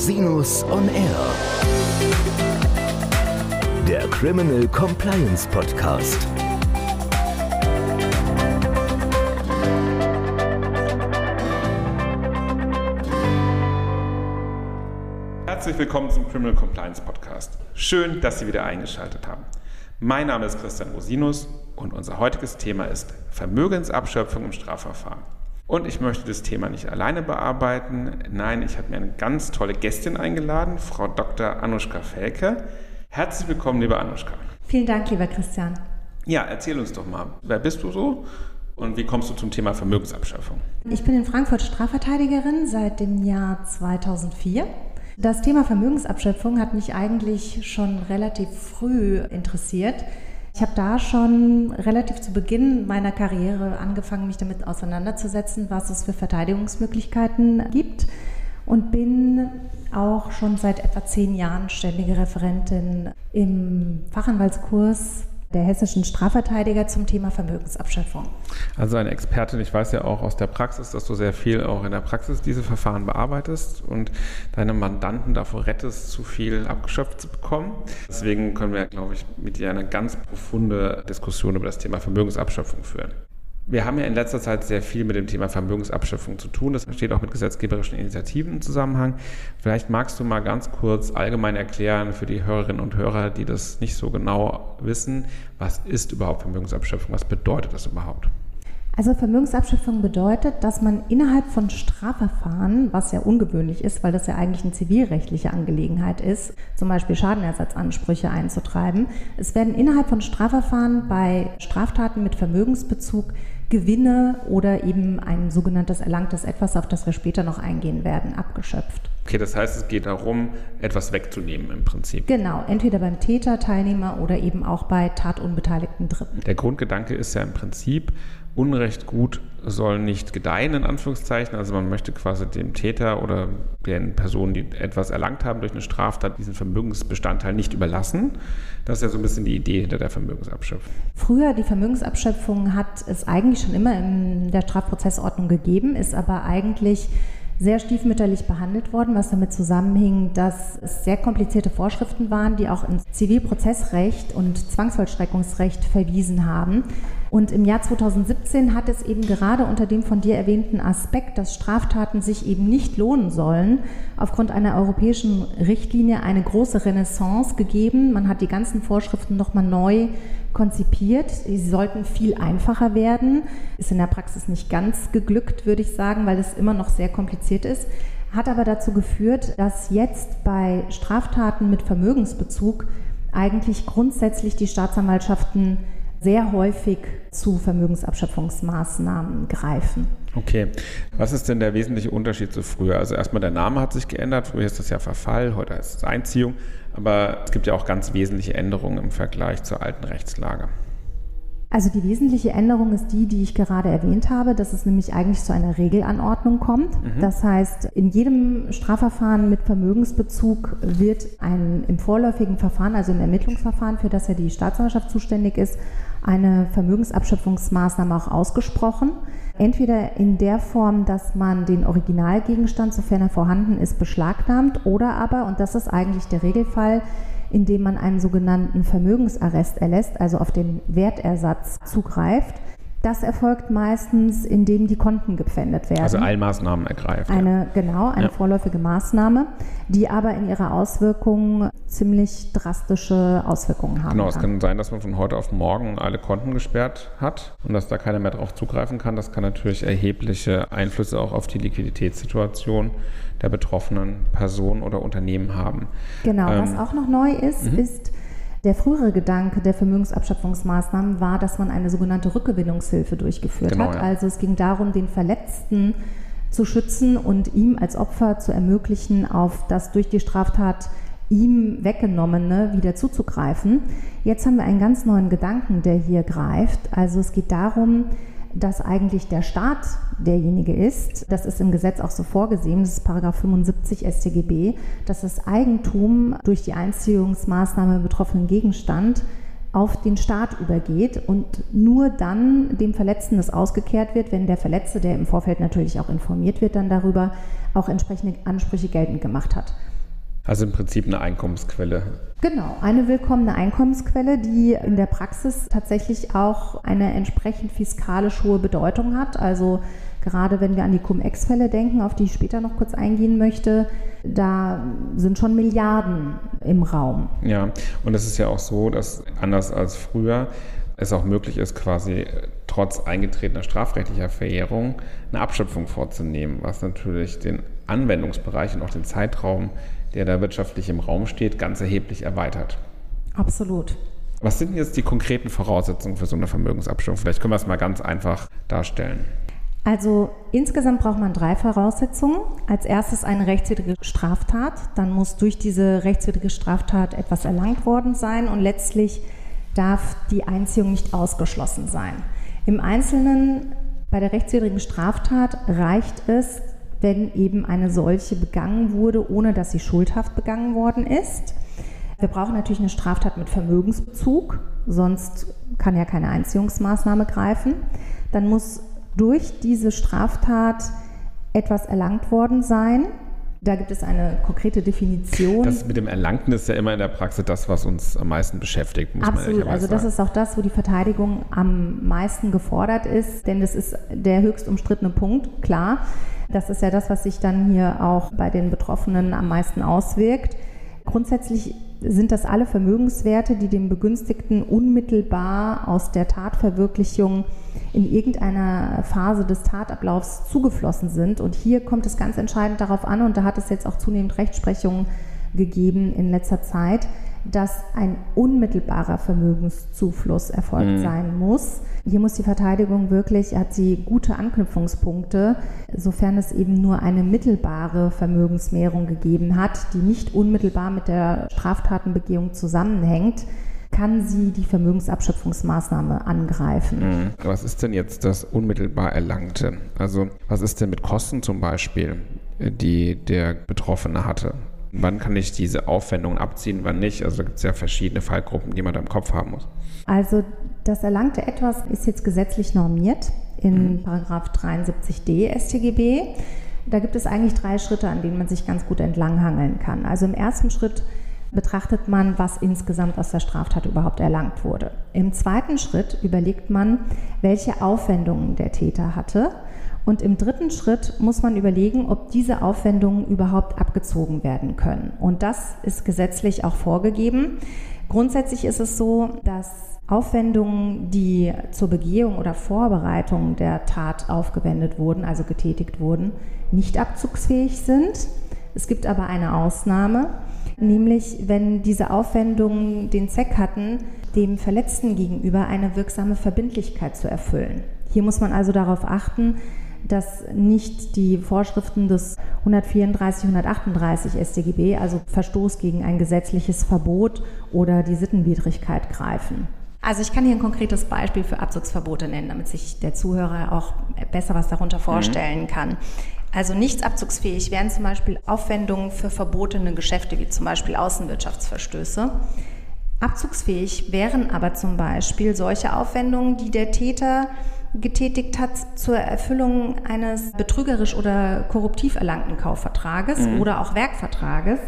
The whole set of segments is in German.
Rosinus on Air. Der Criminal Compliance Podcast. Herzlich willkommen zum Criminal Compliance Podcast. Schön, dass Sie wieder eingeschaltet haben. Mein Name ist Christian Rosinus und unser heutiges Thema ist Vermögensabschöpfung im Strafverfahren. Und ich möchte das Thema nicht alleine bearbeiten. Nein, ich habe mir eine ganz tolle Gästin eingeladen, Frau Dr. Anuschka Felke. Herzlich willkommen, liebe Anuschka. Vielen Dank, lieber Christian. Ja, erzähl uns doch mal, wer bist du so und wie kommst du zum Thema Vermögensabschöpfung? Ich bin in Frankfurt Strafverteidigerin seit dem Jahr 2004. Das Thema Vermögensabschöpfung hat mich eigentlich schon relativ früh interessiert. Ich habe da schon relativ zu Beginn meiner Karriere angefangen, mich damit auseinanderzusetzen, was es für Verteidigungsmöglichkeiten gibt. Und bin auch schon seit etwa zehn Jahren ständige Referentin im Fachanwaltskurs der hessischen Strafverteidiger zum Thema Vermögensabschöpfung. Also eine Expertin, ich weiß ja auch aus der Praxis, dass du sehr viel auch in der Praxis diese Verfahren bearbeitest und deine Mandanten davor rettest, zu viel abgeschöpft zu bekommen. Deswegen können wir, glaube ich, mit dir eine ganz profunde Diskussion über das Thema Vermögensabschöpfung führen. Wir haben ja in letzter Zeit sehr viel mit dem Thema Vermögensabschöpfung zu tun. Das steht auch mit gesetzgeberischen Initiativen im Zusammenhang. Vielleicht magst du mal ganz kurz allgemein erklären für die Hörerinnen und Hörer, die das nicht so genau wissen, was ist überhaupt Vermögensabschöpfung? Was bedeutet das überhaupt? Also Vermögensabschöpfung bedeutet, dass man innerhalb von Strafverfahren, was ja ungewöhnlich ist, weil das ja eigentlich eine zivilrechtliche Angelegenheit ist, zum Beispiel Schadenersatzansprüche einzutreiben, es werden innerhalb von Strafverfahren bei Straftaten mit Vermögensbezug Gewinne oder eben ein sogenanntes erlangtes Etwas, auf das wir später noch eingehen werden, abgeschöpft. Okay, das heißt, es geht darum, etwas wegzunehmen im Prinzip. Genau, entweder beim Täter, Teilnehmer oder eben auch bei tatunbeteiligten Dritten. Der Grundgedanke ist ja im Prinzip, Unrecht gut soll nicht gedeihen, in Anführungszeichen. Also man möchte quasi dem Täter oder den Personen, die etwas erlangt haben durch eine Straftat, diesen Vermögensbestandteil nicht überlassen. Das ist ja so ein bisschen die Idee hinter der Vermögensabschöpfung. Früher die Vermögensabschöpfung hat es eigentlich schon immer in der Strafprozessordnung gegeben, ist aber eigentlich sehr stiefmütterlich behandelt worden, was damit zusammenhing, dass es sehr komplizierte Vorschriften waren, die auch ins Zivilprozessrecht und Zwangsvollstreckungsrecht verwiesen haben. Und im Jahr 2017 hat es eben gerade unter dem von dir erwähnten Aspekt, dass Straftaten sich eben nicht lohnen sollen, aufgrund einer europäischen Richtlinie eine große Renaissance gegeben. Man hat die ganzen Vorschriften nochmal neu konzipiert. Sie sollten viel einfacher werden. Ist in der Praxis nicht ganz geglückt, würde ich sagen, weil es immer noch sehr kompliziert ist. Hat aber dazu geführt, dass jetzt bei Straftaten mit Vermögensbezug eigentlich grundsätzlich die Staatsanwaltschaften sehr häufig zu Vermögensabschöpfungsmaßnahmen greifen. Okay. Was ist denn der wesentliche Unterschied zu früher? Also erstmal der Name hat sich geändert. Früher ist das ja Verfall, heute ist es Einziehung. Aber es gibt ja auch ganz wesentliche Änderungen im Vergleich zur alten Rechtslage. Also die wesentliche Änderung ist die, die ich gerade erwähnt habe, dass es nämlich eigentlich zu einer Regelanordnung kommt. Mhm. Das heißt, in jedem Strafverfahren mit Vermögensbezug wird ein im vorläufigen Verfahren, also im Ermittlungsverfahren, für das ja die Staatsanwaltschaft zuständig ist, eine Vermögensabschöpfungsmaßnahme auch ausgesprochen. Entweder in der Form, dass man den Originalgegenstand, sofern er vorhanden ist, beschlagnahmt oder aber, und das ist eigentlich der Regelfall, indem man einen sogenannten Vermögensarrest erlässt, also auf den Wertersatz zugreift. Das erfolgt meistens, indem die Konten gepfändet werden. Also Eilmaßnahmen ergreift. Eine, ja. Genau, eine ja. vorläufige Maßnahme, die aber in ihrer Auswirkung ziemlich drastische Auswirkungen haben Genau, es kann sein, dass man von heute auf morgen alle Konten gesperrt hat und dass da keiner mehr darauf zugreifen kann. Das kann natürlich erhebliche Einflüsse auch auf die Liquiditätssituation der betroffenen Person oder Unternehmen haben. Genau, ähm, was auch noch neu ist, mhm. ist, der frühere Gedanke der Vermögensabschöpfungsmaßnahmen war, dass man eine sogenannte Rückgewinnungshilfe durchgeführt genau, hat. Ja. Also es ging darum, den Verletzten zu schützen und ihm als Opfer zu ermöglichen, auf das durch die Straftat ihm weggenommene wieder zuzugreifen. Jetzt haben wir einen ganz neuen Gedanken, der hier greift. Also es geht darum, dass eigentlich der Staat derjenige ist, das ist im Gesetz auch so vorgesehen, das ist Paragraph 75 StGB, dass das Eigentum durch die Einziehungsmaßnahme betroffenen Gegenstand auf den Staat übergeht und nur dann dem Verletzten das ausgekehrt wird, wenn der Verletzte, der im Vorfeld natürlich auch informiert wird dann darüber, auch entsprechende Ansprüche geltend gemacht hat. Also im Prinzip eine Einkommensquelle. Genau, eine willkommene Einkommensquelle, die in der Praxis tatsächlich auch eine entsprechend fiskalisch hohe Bedeutung hat. Also gerade wenn wir an die Cum-Ex-Fälle denken, auf die ich später noch kurz eingehen möchte, da sind schon Milliarden im Raum. Ja, und es ist ja auch so, dass anders als früher es auch möglich ist, quasi trotz eingetretener strafrechtlicher Verjährung eine Abschöpfung vorzunehmen, was natürlich den Anwendungsbereich und auch den Zeitraum, der da wirtschaftlich im Raum steht, ganz erheblich erweitert. Absolut. Was sind jetzt die konkreten Voraussetzungen für so eine Vermögensabschöpfung? Vielleicht können wir es mal ganz einfach darstellen. Also insgesamt braucht man drei Voraussetzungen. Als erstes eine rechtswidrige Straftat. Dann muss durch diese rechtswidrige Straftat etwas erlangt worden sein und letztlich darf die Einziehung nicht ausgeschlossen sein. Im Einzelnen bei der rechtswidrigen Straftat reicht es, wenn eben eine solche begangen wurde, ohne dass sie schuldhaft begangen worden ist. Wir brauchen natürlich eine Straftat mit Vermögensbezug, sonst kann ja keine Einziehungsmaßnahme greifen. Dann muss durch diese Straftat etwas erlangt worden sein. Da gibt es eine konkrete Definition. Das mit dem Erlangten ist ja immer in der Praxis das, was uns am meisten beschäftigt. Muss Absolut, also das sagen. ist auch das, wo die Verteidigung am meisten gefordert ist, denn das ist der höchst umstrittene Punkt, klar. Das ist ja das, was sich dann hier auch bei den Betroffenen am meisten auswirkt. Grundsätzlich sind das alle Vermögenswerte, die dem Begünstigten unmittelbar aus der Tatverwirklichung in irgendeiner Phase des Tatablaufs zugeflossen sind. Und hier kommt es ganz entscheidend darauf an, und da hat es jetzt auch zunehmend Rechtsprechung gegeben in letzter Zeit, dass ein unmittelbarer Vermögenszufluss erfolgt mhm. sein muss. Hier muss die Verteidigung wirklich, hat sie gute Anknüpfungspunkte, sofern es eben nur eine mittelbare Vermögensmehrung gegeben hat, die nicht unmittelbar mit der Straftatenbegehung zusammenhängt kann sie die Vermögensabschöpfungsmaßnahme angreifen. Mhm. Was ist denn jetzt das unmittelbar Erlangte? Also was ist denn mit Kosten zum Beispiel, die der Betroffene hatte? Wann kann ich diese Aufwendungen abziehen, wann nicht? Also da gibt es ja verschiedene Fallgruppen, die man da im Kopf haben muss. Also das erlangte Etwas ist jetzt gesetzlich normiert in mhm. Paragraph 73d StGB. Da gibt es eigentlich drei Schritte, an denen man sich ganz gut entlanghangeln kann. Also im ersten Schritt betrachtet man, was insgesamt aus der Straftat überhaupt erlangt wurde. Im zweiten Schritt überlegt man, welche Aufwendungen der Täter hatte und im dritten Schritt muss man überlegen, ob diese Aufwendungen überhaupt abgezogen werden können. Und das ist gesetzlich auch vorgegeben. Grundsätzlich ist es so, dass Aufwendungen, die zur Begehung oder Vorbereitung der Tat aufgewendet wurden, also getätigt wurden, nicht abzugsfähig sind. Es gibt aber eine Ausnahme, nämlich wenn diese Aufwendungen den Zweck hatten, dem Verletzten gegenüber eine wirksame Verbindlichkeit zu erfüllen. Hier muss man also darauf achten, dass nicht die Vorschriften des 134, 138 StGB, also Verstoß gegen ein gesetzliches Verbot oder die Sittenwidrigkeit greifen. Also ich kann hier ein konkretes Beispiel für Abzugsverbote nennen, damit sich der Zuhörer auch besser was darunter mhm. vorstellen mhm. kann. Also nichts abzugsfähig wären zum Beispiel Aufwendungen für verbotene Geschäfte, wie zum Beispiel Außenwirtschaftsverstöße. Abzugsfähig wären aber zum Beispiel solche Aufwendungen, die der Täter getätigt hat zur Erfüllung eines betrügerisch oder korruptiv erlangten Kaufvertrages mhm. oder auch Werkvertrages.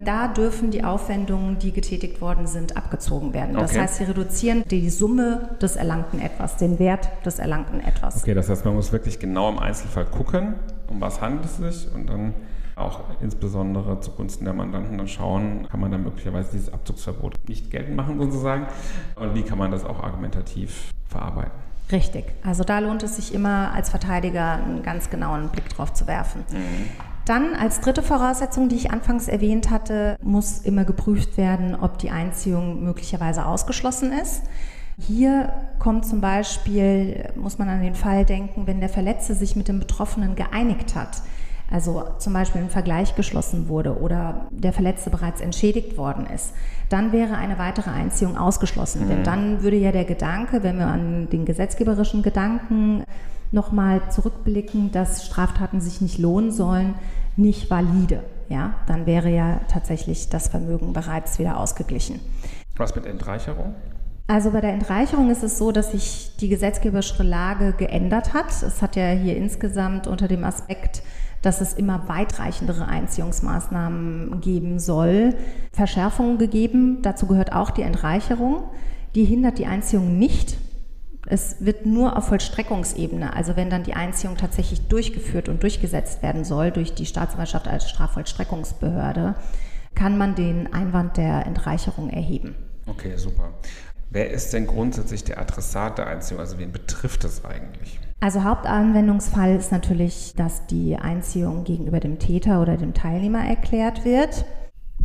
Da dürfen die Aufwendungen, die getätigt worden sind, abgezogen werden. Das okay. heißt, sie reduzieren die Summe des erlangten Etwas, den Wert des erlangten Etwas. Okay, das heißt, man muss wirklich genau im Einzelfall gucken, um was handelt es sich und dann auch insbesondere zugunsten der Mandanten dann schauen, kann man dann möglicherweise dieses Abzugsverbot nicht geltend machen sozusagen und wie kann man das auch argumentativ verarbeiten. Richtig. Also da lohnt es sich immer als Verteidiger einen ganz genauen Blick drauf zu werfen. Mhm. Dann als dritte Voraussetzung, die ich anfangs erwähnt hatte, muss immer geprüft werden, ob die Einziehung möglicherweise ausgeschlossen ist. Hier kommt zum Beispiel, muss man an den Fall denken, wenn der Verletzte sich mit dem Betroffenen geeinigt hat also zum Beispiel ein Vergleich geschlossen wurde oder der Verletzte bereits entschädigt worden ist, dann wäre eine weitere Einziehung ausgeschlossen. Mhm. Denn dann würde ja der Gedanke, wenn wir an den gesetzgeberischen Gedanken nochmal zurückblicken, dass Straftaten sich nicht lohnen sollen, nicht valide. Ja, dann wäre ja tatsächlich das Vermögen bereits wieder ausgeglichen. Was mit Entreicherung? Also bei der Entreicherung ist es so, dass sich die gesetzgeberische Lage geändert hat. Es hat ja hier insgesamt unter dem Aspekt dass es immer weitreichendere Einziehungsmaßnahmen geben soll. Verschärfungen gegeben, dazu gehört auch die Entreicherung. Die hindert die Einziehung nicht. Es wird nur auf Vollstreckungsebene, also wenn dann die Einziehung tatsächlich durchgeführt und durchgesetzt werden soll durch die Staatsanwaltschaft als Strafvollstreckungsbehörde, kann man den Einwand der Entreicherung erheben. Okay, super. Wer ist denn grundsätzlich der Adressat der Einziehung? Also wen betrifft das eigentlich? Also Hauptanwendungsfall ist natürlich, dass die Einziehung gegenüber dem Täter oder dem Teilnehmer erklärt wird.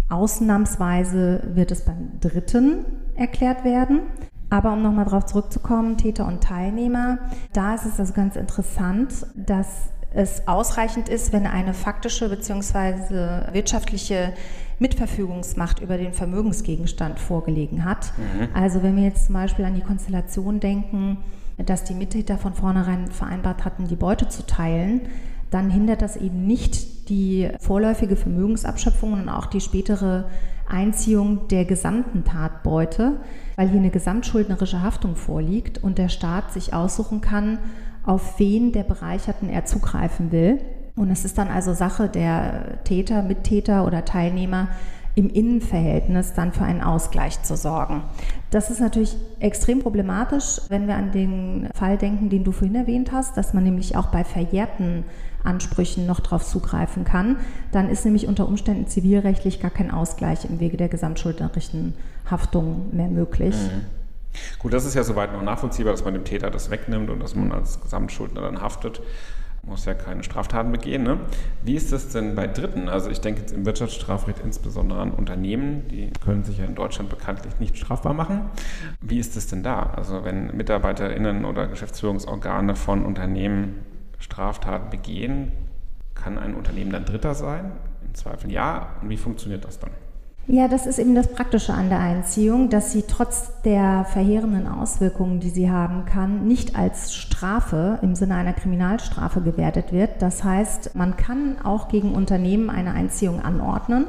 Ausnahmsweise wird es beim Dritten erklärt werden. Aber um nochmal darauf zurückzukommen, Täter und Teilnehmer, da ist es also ganz interessant, dass es ausreichend ist, wenn eine faktische bzw. wirtschaftliche Mitverfügungsmacht über den Vermögensgegenstand vorgelegen hat. Mhm. Also wenn wir jetzt zum Beispiel an die Konstellation denken, dass die Mittäter von vornherein vereinbart hatten, die Beute zu teilen, dann hindert das eben nicht die vorläufige Vermögensabschöpfung und auch die spätere Einziehung der gesamten Tatbeute, weil hier eine gesamtschuldnerische Haftung vorliegt und der Staat sich aussuchen kann, auf wen der Bereicherten er zugreifen will. Und es ist dann also Sache der Täter, Mittäter oder Teilnehmer, im Innenverhältnis dann für einen Ausgleich zu sorgen. Das ist natürlich extrem problematisch, wenn wir an den Fall denken, den du vorhin erwähnt hast, dass man nämlich auch bei verjährten Ansprüchen noch darauf zugreifen kann. Dann ist nämlich unter Umständen zivilrechtlich gar kein Ausgleich im Wege der gesamtschuldnerischen Haftung mehr möglich. Mhm. Gut, das ist ja soweit noch nachvollziehbar, dass man dem Täter das wegnimmt und dass man als Gesamtschuldner dann haftet. Muss ja keine Straftaten begehen. Ne? Wie ist das denn bei Dritten? Also ich denke jetzt im Wirtschaftsstrafrecht insbesondere an Unternehmen, die können sich ja in Deutschland bekanntlich nicht strafbar machen. Wie ist das denn da? Also wenn MitarbeiterInnen oder Geschäftsführungsorgane von Unternehmen Straftaten begehen, kann ein Unternehmen dann Dritter sein? Im Zweifel ja. Und wie funktioniert das dann? Ja, das ist eben das Praktische an der Einziehung, dass sie trotz der verheerenden Auswirkungen, die sie haben kann, nicht als Strafe im Sinne einer Kriminalstrafe gewertet wird. Das heißt, man kann auch gegen Unternehmen eine Einziehung anordnen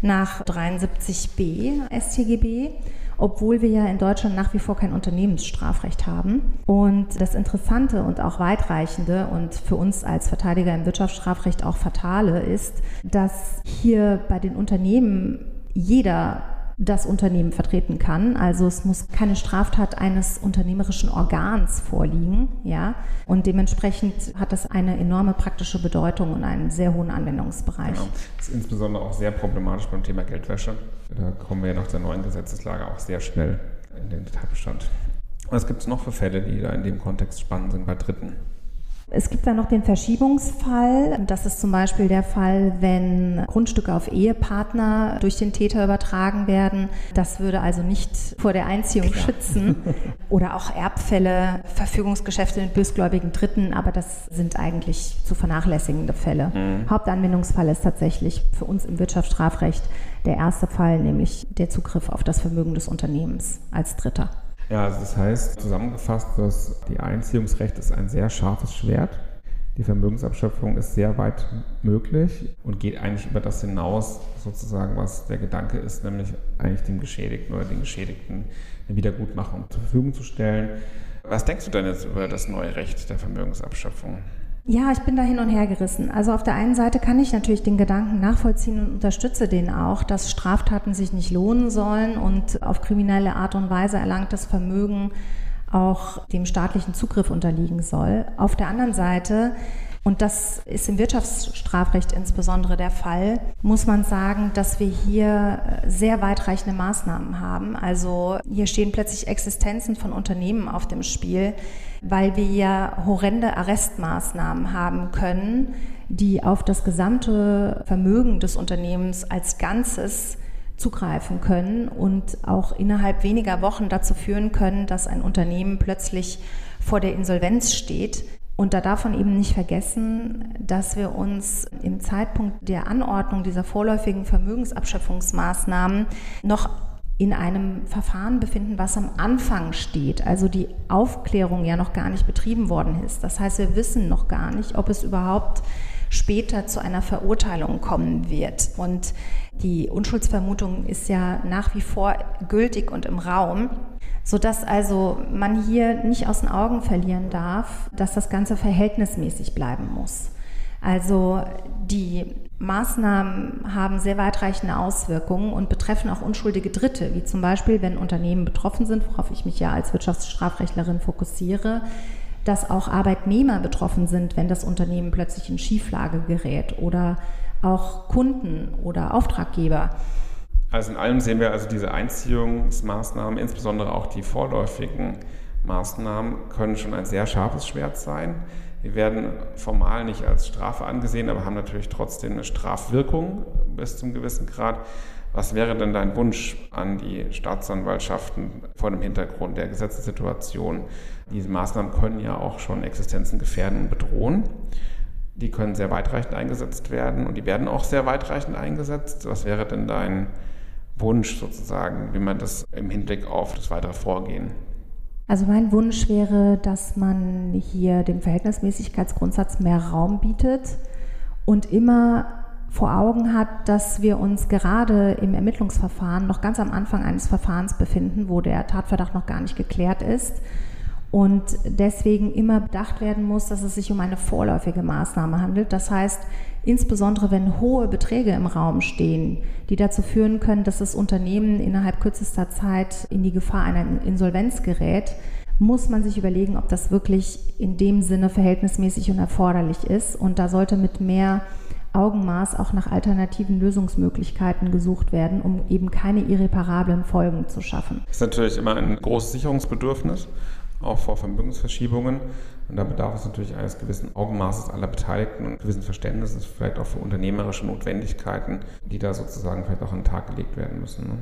nach 73b StGB obwohl wir ja in Deutschland nach wie vor kein Unternehmensstrafrecht haben. Und das Interessante und auch weitreichende und für uns als Verteidiger im Wirtschaftsstrafrecht auch fatale ist, dass hier bei den Unternehmen jeder das Unternehmen vertreten kann. Also es muss keine Straftat eines unternehmerischen Organs vorliegen, ja. Und dementsprechend hat das eine enorme praktische Bedeutung und einen sehr hohen Anwendungsbereich. Genau. Das ist insbesondere auch sehr problematisch beim Thema Geldwäsche. Da kommen wir ja nach der neuen Gesetzeslage auch sehr schnell in den Tatbestand. Was gibt es noch für Fälle, die da in dem Kontext spannend sind bei Dritten? Es gibt dann noch den Verschiebungsfall. Das ist zum Beispiel der Fall, wenn Grundstücke auf Ehepartner durch den Täter übertragen werden. Das würde also nicht vor der Einziehung Klar. schützen. Oder auch Erbfälle, Verfügungsgeschäfte mit bösgläubigen Dritten, aber das sind eigentlich zu vernachlässigende Fälle. Mhm. Hauptanwendungsfall ist tatsächlich für uns im Wirtschaftsstrafrecht der erste Fall, nämlich der Zugriff auf das Vermögen des Unternehmens als Dritter. Ja, also das heißt zusammengefasst, dass die Einziehungsrecht ist ein sehr scharfes Schwert. Die Vermögensabschöpfung ist sehr weit möglich und geht eigentlich über das hinaus, sozusagen, was der Gedanke ist, nämlich eigentlich dem Geschädigten oder den Geschädigten eine Wiedergutmachung zur Verfügung zu stellen. Was denkst du denn jetzt über das neue Recht der Vermögensabschöpfung? Ja, ich bin da hin und her gerissen. Also auf der einen Seite kann ich natürlich den Gedanken nachvollziehen und unterstütze den auch, dass Straftaten sich nicht lohnen sollen und auf kriminelle Art und Weise erlangtes Vermögen auch dem staatlichen Zugriff unterliegen soll. Auf der anderen Seite und das ist im Wirtschaftsstrafrecht insbesondere der Fall, muss man sagen, dass wir hier sehr weitreichende Maßnahmen haben. Also hier stehen plötzlich Existenzen von Unternehmen auf dem Spiel, weil wir ja horrende Arrestmaßnahmen haben können, die auf das gesamte Vermögen des Unternehmens als Ganzes zugreifen können und auch innerhalb weniger Wochen dazu führen können, dass ein Unternehmen plötzlich vor der Insolvenz steht. Und da darf man eben nicht vergessen, dass wir uns im Zeitpunkt der Anordnung dieser vorläufigen Vermögensabschöpfungsmaßnahmen noch in einem Verfahren befinden, was am Anfang steht, also die Aufklärung ja noch gar nicht betrieben worden ist. Das heißt, wir wissen noch gar nicht, ob es überhaupt später zu einer Verurteilung kommen wird. Und die Unschuldsvermutung ist ja nach wie vor gültig und im Raum sodass also man hier nicht aus den Augen verlieren darf, dass das Ganze verhältnismäßig bleiben muss. Also die Maßnahmen haben sehr weitreichende Auswirkungen und betreffen auch unschuldige Dritte, wie zum Beispiel, wenn Unternehmen betroffen sind, worauf ich mich ja als Wirtschaftsstrafrechtlerin fokussiere, dass auch Arbeitnehmer betroffen sind, wenn das Unternehmen plötzlich in Schieflage gerät oder auch Kunden oder Auftraggeber. Also in allem sehen wir also diese Einziehungsmaßnahmen, insbesondere auch die vorläufigen Maßnahmen, können schon ein sehr scharfes Schwert sein. Die werden formal nicht als Strafe angesehen, aber haben natürlich trotzdem eine Strafwirkung bis zum gewissen Grad. Was wäre denn dein Wunsch an die Staatsanwaltschaften vor dem Hintergrund der Gesetzessituation? Diese Maßnahmen können ja auch schon Existenzen gefährden und bedrohen. Die können sehr weitreichend eingesetzt werden und die werden auch sehr weitreichend eingesetzt. Was wäre denn dein Wunsch sozusagen, wie man das im Hinblick auf das weitere Vorgehen also mein Wunsch wäre, dass man hier dem Verhältnismäßigkeitsgrundsatz mehr Raum bietet und immer vor Augen hat, dass wir uns gerade im Ermittlungsverfahren noch ganz am Anfang eines Verfahrens befinden, wo der Tatverdacht noch gar nicht geklärt ist und deswegen immer bedacht werden muss, dass es sich um eine vorläufige Maßnahme handelt. Das heißt, insbesondere wenn hohe Beträge im Raum stehen, die dazu führen können, dass das Unternehmen innerhalb kürzester Zeit in die Gefahr einer Insolvenz gerät, muss man sich überlegen, ob das wirklich in dem Sinne verhältnismäßig und erforderlich ist. Und da sollte mit mehr Augenmaß auch nach alternativen Lösungsmöglichkeiten gesucht werden, um eben keine irreparablen Folgen zu schaffen. Das ist natürlich immer ein großes Sicherungsbedürfnis auch vor Vermögensverschiebungen. Und da bedarf es natürlich eines gewissen Augenmaßes aller Beteiligten und gewissen Verständnisses, vielleicht auch für unternehmerische Notwendigkeiten, die da sozusagen vielleicht auch an den Tag gelegt werden müssen. Ne?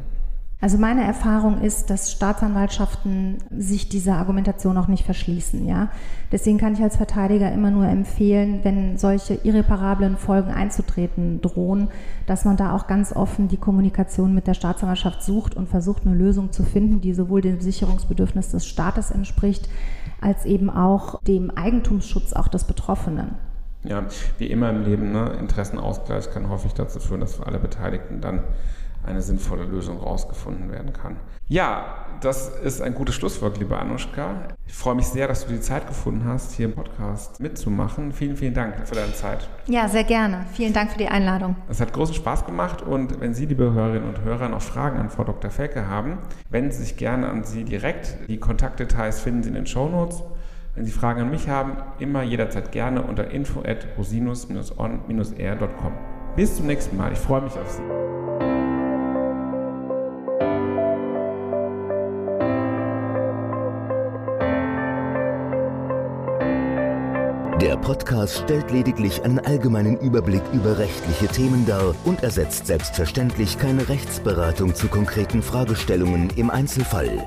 Also meine Erfahrung ist, dass Staatsanwaltschaften sich dieser Argumentation auch nicht verschließen. Ja? Deswegen kann ich als Verteidiger immer nur empfehlen, wenn solche irreparablen Folgen einzutreten drohen, dass man da auch ganz offen die Kommunikation mit der Staatsanwaltschaft sucht und versucht, eine Lösung zu finden, die sowohl dem Sicherungsbedürfnis des Staates entspricht, als eben auch dem Eigentumsschutz auch des Betroffenen. Ja, wie immer im Leben, ne? Interessenausgleich kann häufig dazu führen, dass für alle Beteiligten dann eine sinnvolle Lösung rausgefunden werden kann. Ja, das ist ein gutes Schlusswort, liebe Anuschka. Ich freue mich sehr, dass du die Zeit gefunden hast, hier im Podcast mitzumachen. Vielen, vielen Dank für deine Zeit. Ja, sehr gerne. Vielen Dank für die Einladung. Es hat großen Spaß gemacht und wenn Sie, liebe Hörerinnen und Hörer, noch Fragen an Frau Dr. Felke haben, wenden Sie sich gerne an Sie direkt. Die Kontaktdetails finden Sie in den Show Notes. Wenn Sie Fragen an mich haben, immer jederzeit gerne unter info at rosinus-on-r.com. Bis zum nächsten Mal. Ich freue mich auf Sie. Der Podcast stellt lediglich einen allgemeinen Überblick über rechtliche Themen dar und ersetzt selbstverständlich keine Rechtsberatung zu konkreten Fragestellungen im Einzelfall.